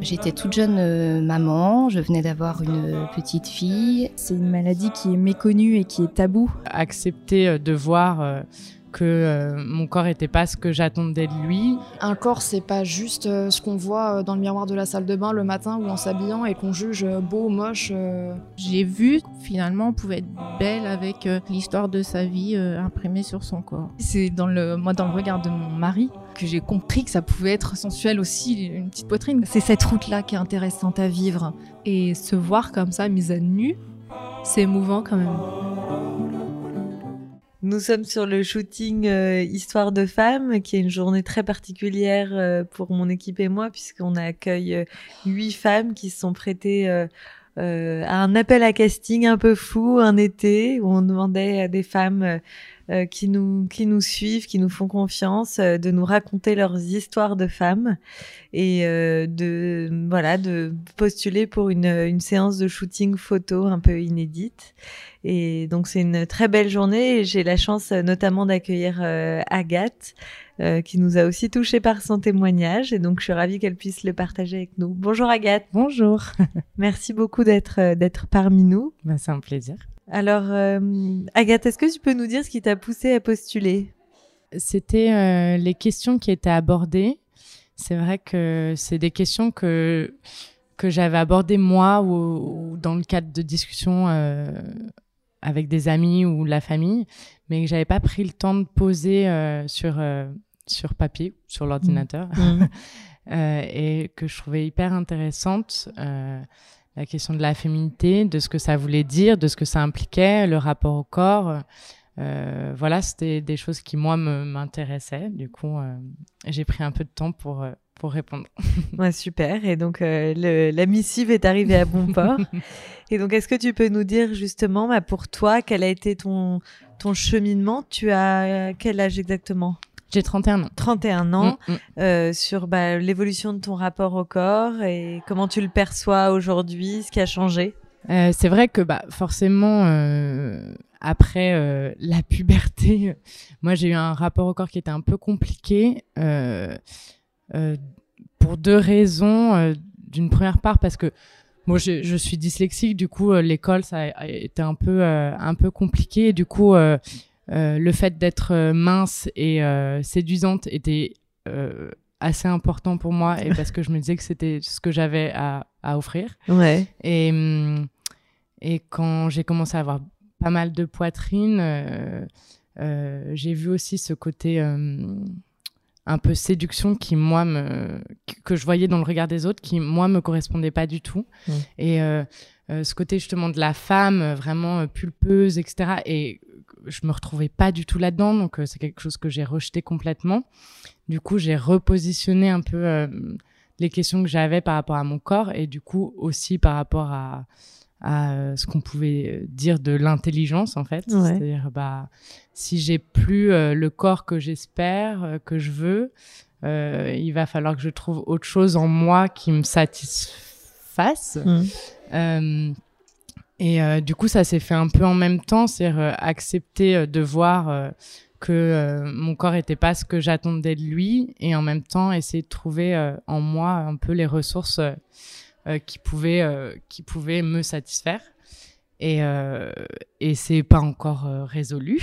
J'étais toute jeune euh, maman, je venais d'avoir une petite fille. C'est une maladie qui est méconnue et qui est tabou. Accepter euh, de voir euh, que euh, mon corps n'était pas ce que j'attendais de lui. Un corps, c'est pas juste euh, ce qu'on voit euh, dans le miroir de la salle de bain le matin ou en s'habillant et qu'on juge beau, moche. J'ai vu finalement on pouvait être belle avec l'histoire de sa vie imprimée sur son corps. C'est dans le moi dans le regard de mon mari que j'ai compris que ça pouvait être sensuel aussi une petite poitrine. C'est cette route là qui est intéressante à vivre et se voir comme ça mise à nu, c'est émouvant quand même. Nous sommes sur le shooting euh, Histoire de femmes, qui est une journée très particulière euh, pour mon équipe et moi, puisqu'on accueille euh, huit femmes qui se sont prêtées à un appel à casting un peu fou un été, où on demandait à des femmes qui nous qui nous suivent, qui nous font confiance, de nous raconter leurs histoires de femmes et de voilà de postuler pour une, une séance de shooting photo un peu inédite. Et donc c'est une très belle journée et j'ai la chance euh, notamment d'accueillir euh, Agathe euh, qui nous a aussi touché par son témoignage et donc je suis ravie qu'elle puisse le partager avec nous. Bonjour Agathe. Bonjour. Merci beaucoup d'être d'être parmi nous. Ben, c'est un plaisir. Alors Agathe, est-ce que tu peux nous dire ce qui t'a poussé à postuler? C'était les questions qui étaient abordées. C'est vrai que c'est des questions que que j'avais abordées moi ou, dans le cadre de discussions avec des amis ou la famille, mais que j'avais pas pris le temps de poser euh, sur euh, sur papier, sur l'ordinateur, mmh. Mmh. euh, et que je trouvais hyper intéressante euh, la question de la féminité, de ce que ça voulait dire, de ce que ça impliquait, le rapport au corps. Euh, voilà, c'était des choses qui moi m'intéressaient. Du coup, j'ai pris un peu de temps pour pour répondre. Ouais, super. Et donc, euh, le, la missive est arrivée à bon port. Et donc, est-ce que tu peux nous dire justement, bah, pour toi, quel a été ton, ton cheminement? Tu as quel âge exactement? J'ai 31 ans. 31 ans. Mm, mm. Euh, sur bah, l'évolution de ton rapport au corps et comment tu le perçois aujourd'hui, ce qui a changé? Euh, C'est vrai que bah, forcément, euh, après la puberté, moi j'ai eu un rapport au corps qui était un peu compliqué. Pour deux raisons. D'une première part parce que moi je, je, suis dyslexique, du coup euh, l'école ça a été un peu un peu compliqué. Et du coup le fait d'être mince et séduisante était assez important pour moi et parce que je me disais que c'était ce que j'avais à, à, offrir. Ouais. Et, et quand j'ai commencé à avoir pas mal de poitrine, euh, euh, j'ai vu aussi ce côté euh, un peu séduction qui moi me que je voyais dans le regard des autres qui moi me correspondait pas du tout mmh. et euh, euh, ce côté justement de la femme euh, vraiment pulpeuse etc et je me retrouvais pas du tout là-dedans donc c'est quelque chose que j'ai rejeté complètement du coup j'ai repositionné un peu les questions que j'avais par rapport à mon corps et du coup aussi par rapport à à euh, ce qu'on pouvait dire de l'intelligence en fait ouais. c'est-à-dire bah si j'ai plus euh, le corps que j'espère euh, que je veux euh, il va falloir que je trouve autre chose en moi qui me satisfasse mmh. Et du coup ça s'est fait un peu en même temps c'est-à-dire accepter de voir que mon corps était pas ce que j'attendais de lui et en même temps essayer de trouver en moi un peu les ressources euh, qui pouvait euh, qui pouvait me satisfaire et euh, et c'est pas encore euh, résolu.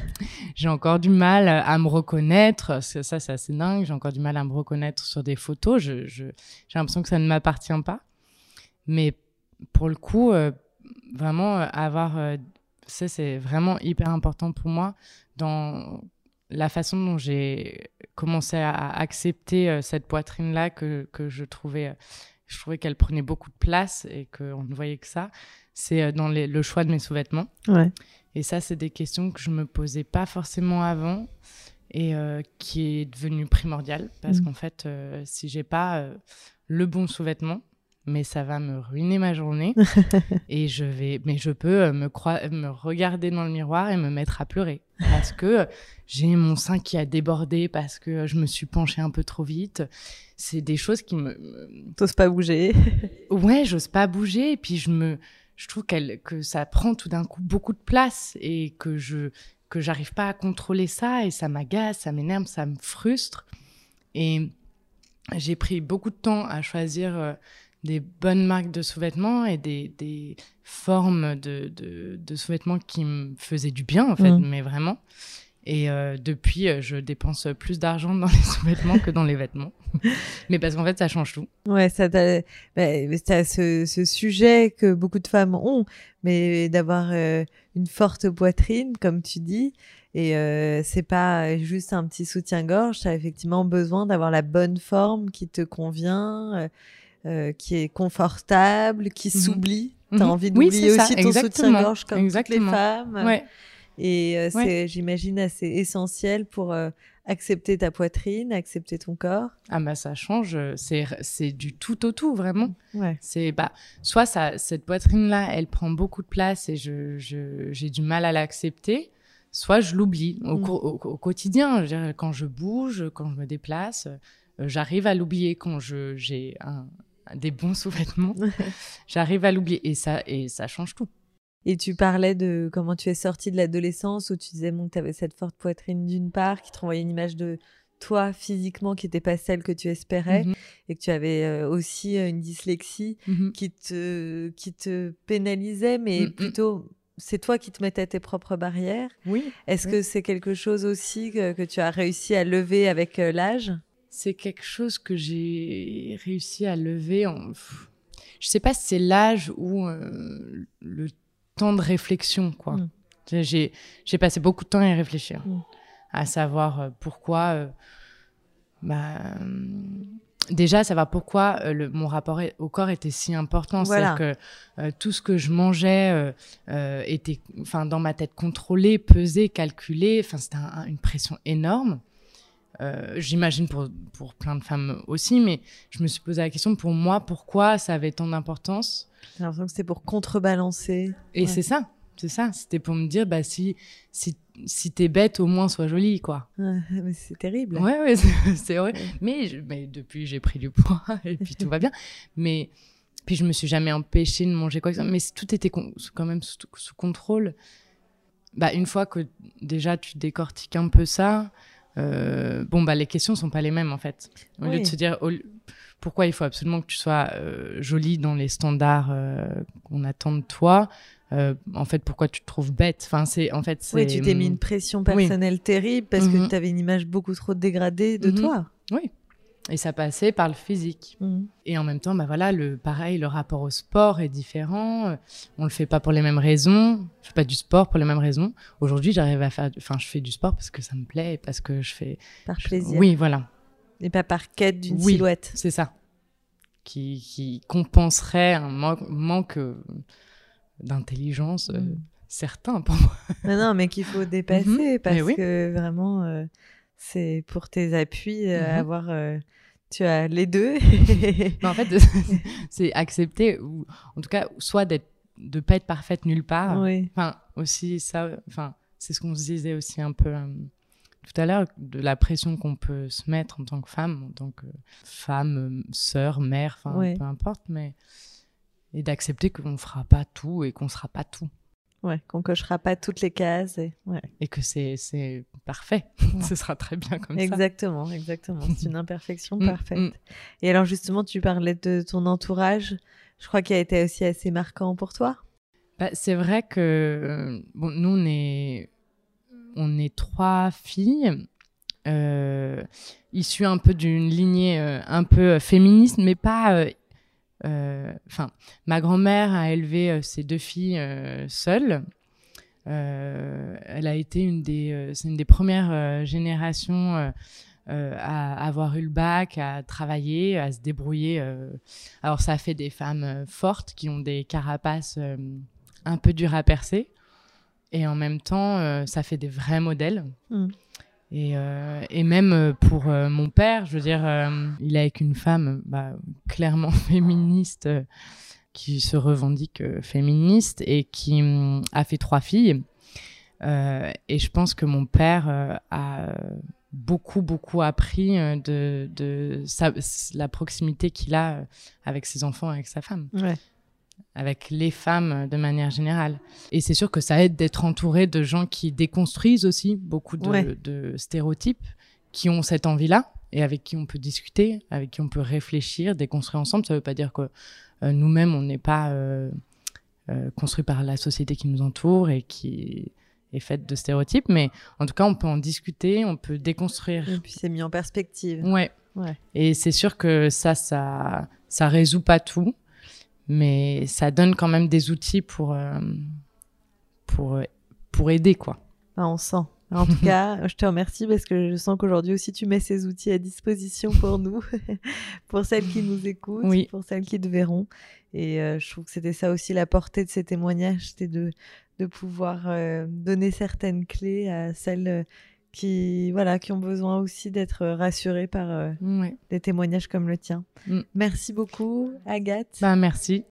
j'ai encore du mal à me reconnaître. Ça, c'est assez dingue. J'ai encore du mal à me reconnaître sur des photos. Je, je j'ai l'impression que ça ne m'appartient pas. Mais pour le coup, euh, vraiment avoir ça, c'est vraiment hyper important pour moi dans la façon dont j'ai commencé à accepter cette poitrine là que que je trouvais je trouvais qu'elle prenait beaucoup de place et qu'on ne voyait que ça, c'est euh, dans les, le choix de mes sous-vêtements. Ouais. Et ça, c'est des questions que je me posais pas forcément avant et euh, qui est devenu primordial parce mmh. qu'en fait, euh, si j'ai pas euh, le bon sous-vêtement, mais ça va me ruiner ma journée. Et je vais mais je peux euh, me me regarder dans le miroir et me mettre à pleurer. Parce que j'ai mon sein qui a débordé parce que je me suis penchée un peu trop vite. C'est des choses qui me t'oses pas bouger. Ouais j'ose pas bouger. Et puis je me je trouve qu'elle que ça prend tout d'un coup beaucoup de place et que je que j'arrive pas à contrôler ça. Et ça m'agace ça m'énerve ça me frustre. Et j'ai pris beaucoup de temps à choisir des bonnes marques de sous-vêtements et des, des formes de, de, de sous-vêtements qui me faisaient du bien, en fait, Mm. mais vraiment. Et euh, depuis, euh, je dépense plus d'argent dans les sous-vêtements que dans les vêtements. mais parce qu'en fait, ça change tout. Ouais, ça t'a, bah, ce, ce sujet que beaucoup de femmes ont, mais d'avoir euh, une forte poitrine, comme tu dis, et euh, c'est pas juste un petit soutien-gorge, t'as effectivement besoin d'avoir la bonne forme qui te convient, euh, qui est confortable, qui Mhm. s'oublie. T'as Mhm. envie Oui, d'oublier ça, aussi ton exactement, soutien-gorge comme exactement. toutes les femmes. Ouais. Et euh, Ouais. c'est, j'imagine, assez essentiel pour euh, accepter ta poitrine, accepter ton corps. Ah bah ça change, euh, c'est du tout au tout vraiment. Ouais. C'est bah soit ça cette poitrine là, elle prend beaucoup de place et je j'ai du mal à l'accepter, soit je l'oublie au, Mm. cour- au, au quotidien. Je veux dire, quand je bouge, quand je me déplace, euh, j'arrive à l'oublier quand je j'ai un des bons sous-vêtements, j'arrive à l'oublier et ça et ça change tout. Et tu parlais de comment tu es sortie de l'adolescence où tu disais bon, que tu avais cette forte poitrine d'une part qui te renvoyait une image de toi physiquement qui n'était pas celle que tu espérais Mhm. et que tu avais euh, aussi euh, une dyslexie Mhm. qui te, qui te pénalisait, mais Mm, mm. plutôt c'est toi qui te mettais tes propres barrières. Oui. Est-ce Oui. que c'est quelque chose aussi que, que tu as réussi à lever avec euh, l'âge? C'est quelque chose que j'ai réussi à lever. En... Je sais pas si c'est l'âge ou euh, le temps de réflexion, quoi. Mm. J'ai- passé beaucoup de temps à y réfléchir, Mm. à savoir euh, pourquoi. euh, bah, déjà, savoir pourquoi euh, le, mon rapport au corps était si important. Voilà. C'est-à-dire que euh, tout ce que je mangeais euh, était, enfin, dans ma tête contrôlé, pesé, calculé. Enfin, c'était un- un- une pression énorme. Euh, J'imagine pour, pour plein de femmes aussi, mais je me suis posé la question pour moi, pourquoi ça avait tant d'importance J'ai l'impression que c'était pour contrebalancer. Et Ouais. c'est ça, c'est ça. C'était pour me dire, bah, si, si, si t'es bête, au moins sois jolie, quoi. Ouais, mais c'est terrible. Ouais, ouais, c'est- vrai. Ouais. Mais, je- mais depuis, j'ai pris du poids et puis tout va bien. Mais puis je me suis jamais empêchée de manger quoi que ce soit. Mais tout était quand même sous, sous contrôle. Bah, une fois que déjà tu décortiques un peu ça, euh, bon, bah, les questions sont pas les mêmes en fait. Au lieu Oui. de se dire au pourquoi il faut absolument que tu sois euh, jolie dans les standards euh, qu'on attend de toi. en fait, pourquoi tu te trouves bête? Enfin, c'est en fait, Oui, tu t'es mis une pression Oui. personnelle terrible parce que Mhm. tu avais une image beaucoup trop dégradée de Mhm. toi. Et ça passait par le physique. Mhm. Et en même temps, bah voilà, le pareil, le rapport au sport est différent. On le fait pas pour les mêmes raisons. Je fais pas du sport pour les mêmes raisons. Aujourd'hui, j'arrive à faire, enfin, je fais du sport parce que ça me plaît et parce que je fais. Par je- plaisir. Oui, voilà, Et pas par quête d'une Oui. silhouette. c'est ça. Qui, qui compenserait un manque, manque euh, d'intelligence euh, Mhm. certain pour moi. Non, non, mais qu'il faut dépasser Mhm. parce Mais oui. que vraiment, euh, c'est pour tes appuis euh, Mhm. avoir. euh, tu as les deux. En fait, c'est accepter, ou en tout cas, soit d'être, de pas être parfaite nulle part. oui. Enfin, aussi, ça, enfin, c'est ce qu'on se disait aussi un peu euh, tout à l'heure, de la pression qu'on peut se mettre en tant que femme, en tant que femme, sœur, mère, enfin, Ouais. peu importe, mais. Et d'accepter qu'on ne fera pas tout et qu'on ne sera pas tout. Ouais, qu'on cochera pas toutes les cases. et- Ouais. Et que c'est, parfait. Ce sera très bien comme ça. Exactement, exactement. C'est une imperfection Mm, parfaite. mm. Et alors, justement, tu parlais de ton entourage. Je crois qu'il a été aussi assez marquant pour toi. Bah, c'est vrai que euh, bon, nous, on est, on est trois filles, euh, issues un peu d'une lignée euh, un peu euh, féministe, mais pas. euh, Enfin, ma grand-mère a élevé euh, ses deux filles euh, seule. Euh, elle a été une des, euh, c'est une des premières euh, générations euh, euh, à avoir eu le bac, à travailler, à se débrouiller. euh. Alors ça fait des femmes euh, fortes qui ont des carapaces euh, un peu dures à percer, et en même temps euh, ça fait des vrais modèles. Mm. Et, euh, et même euh, pour euh, mon père, je veux dire, il est avec une femme bah, clairement féministe qui se revendique féministe et qui hum, a fait trois filles. Et je pense que mon père a beaucoup, beaucoup appris de, la proximité qu'il a avec ses enfants, avec sa femme. Avec les femmes euh, de manière générale. Et c'est sûr que ça aide d'être entouré de gens qui déconstruisent aussi beaucoup de, Ouais. de stéréotypes, qui ont cette envie-là et avec qui on peut discuter, avec qui on peut réfléchir, déconstruire ensemble. Ça ne veut pas dire que nous-mêmes, on n'est pas construit par la société qui nous entoure et qui est faite de stéréotypes, mais en tout cas, on peut en discuter, on peut déconstruire. Et puis c'est mis en perspective. Ouais. ouais. Et c'est sûr que ça, ça, ça résout pas tout, mais ça donne quand même des outils pour, euh, pour, pour aider, quoi. Ah, on sent. En tout cas, je te remercie parce que je sens qu'aujourd'hui aussi tu mets ces outils à disposition pour nous, pour celles qui nous écoutent, pour celles qui te verront. Et euh, je trouve que c'était ça aussi la portée de ces témoignages, c'était de, de pouvoir euh, donner certaines clés à celles euh, qui, voilà, qui ont besoin aussi d'être rassurées par des témoignages comme le tien. Mm. Merci beaucoup, Agathe. Bah, merci.